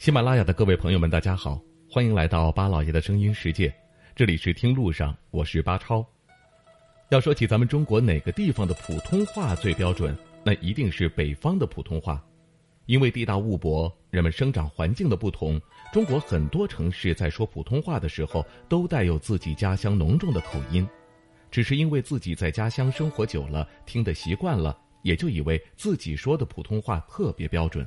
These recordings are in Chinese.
喜马拉雅的各位朋友们，大家好，欢迎来到巴老爷的声音世界。这里是听路上，我是巴超。要说起咱们中国哪个地方的普通话最标准，那一定是北方的普通话。因为地大物博，人们生长环境的不同，中国很多城市在说普通话的时候，都带有自己家乡浓重的口音。只是因为自己在家乡生活久了，听得习惯了，也就以为自己说的普通话特别标准。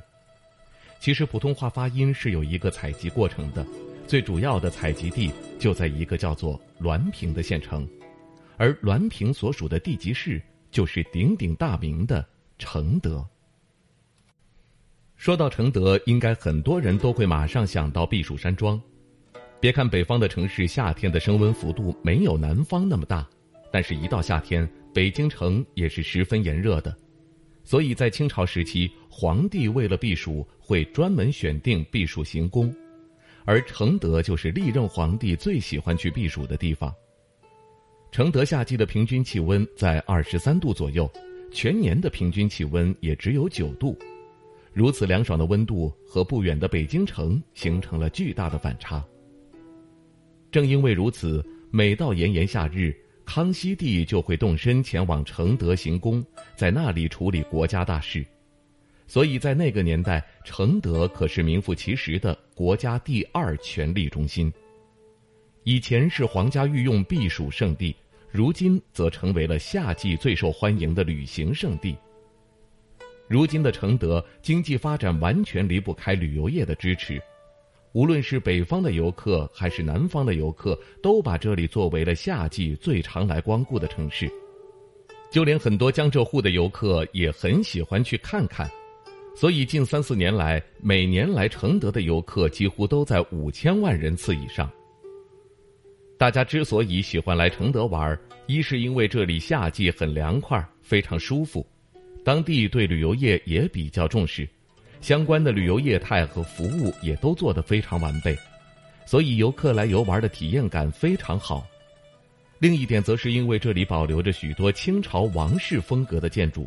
其实普通话发音是有一个采集过程的，最主要的采集地就在一个叫做滦平的县城，而滦平所属的地级市就是鼎鼎大名的承德。说到承德，应该很多人都会马上想到避暑山庄。别看北方的城市夏天的升温幅度没有南方那么大。但是，一到夏天，北京城也是十分炎热的，所以在清朝时期，皇帝为了避暑，会专门选定避暑行宫，而承德就是历任皇帝最喜欢去避暑的地方。承德夏季的平均气温在二十三度左右，全年的平均气温也只有九度，如此凉爽的温度和不远的北京城形成了巨大的反差。正因为如此，每到炎炎夏日。康熙帝就会动身前往承德行宫，在那里处理国家大事，所以在那个年代，承德可是名副其实的国家第二权力中心。以前是皇家御用避暑胜地，如今则成为了夏季最受欢迎的旅行胜地。如今的承德经济发展完全离不开旅游业的支持。无论是北方的游客还是南方的游客，都把这里作为了夏季最常来光顾的城市。就连很多江浙沪的游客也很喜欢去看看，所以近三四年来，每年来承德的游客几乎都在五千万人次以上。大家之所以喜欢来承德玩，一是因为这里夏季很凉快，非常舒服，当地对旅游业也比较重视。相关的旅游业态和服务也都做得非常完备，所以游客来游玩的体验感非常好。另一点则是因为这里保留着许多清朝王室风格的建筑，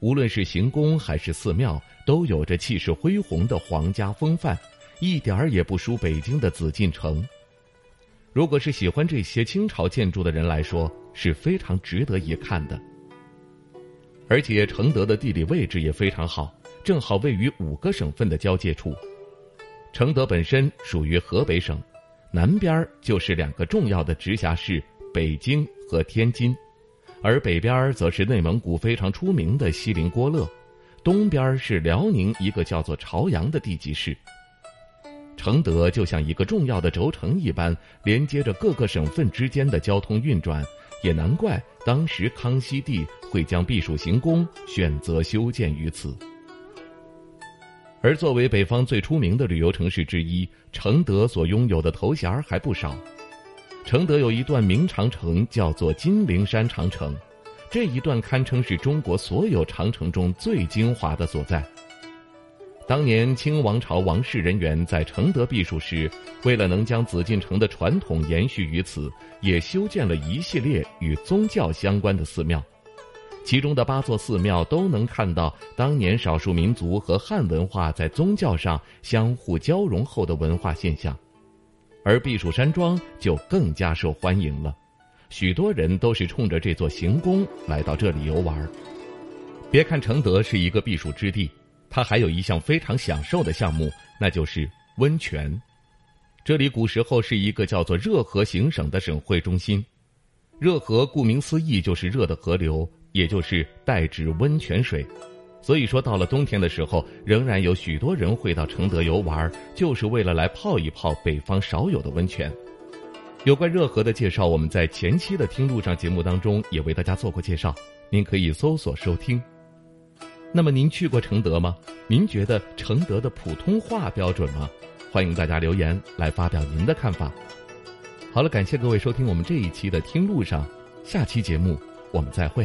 无论是行宫还是寺庙，都有着气势恢宏的皇家风范，一点儿也不输北京的紫禁城。如果是喜欢这些清朝建筑的人来说，是非常值得一看的。而且承德的地理位置也非常好。正好位于五个省份的交界处，承德本身属于河北省，南边就是两个重要的直辖市北京和天津，而北边则是内蒙古非常出名的锡林郭勒，东边是辽宁一个叫做朝阳的地级市。承德就像一个重要的轴承一般，连接着各个省份之间的交通运转，也难怪当时康熙帝会将避暑行宫选择修建于此。而作为北方最出名的旅游城市之一，承德所拥有的头衔还不少。承德有一段名长城，叫做金陵山长城，这一段堪称是中国所有长城中最精华的所在。当年清王朝王室人员在承德避暑时，为了能将紫禁城的传统延续于此，也修建了一系列与宗教相关的寺庙。其中的八座寺庙都能看到当年少数民族和汉文化在宗教上相互交融后的文化现象，而避暑山庄就更加受欢迎了，许多人都是冲着这座行宫来到这里游玩。别看承德是一个避暑之地，它还有一项非常享受的项目，那就是温泉。这里古时候是一个叫做热河行省的省会中心，热河顾名思义就是热的河流。也就是代指温泉水，所以说到了冬天的时候，仍然有许多人会到承德游玩，就是为了来泡一泡北方少有的温泉。有关热河的介绍，我们在前期的听路上节目当中也为大家做过介绍，您可以搜索收听。那么您去过承德吗？您觉得承德的普通话标准吗？欢迎大家留言来发表您的看法。好了，感谢各位收听我们这一期的听路上，下期节目我们再会。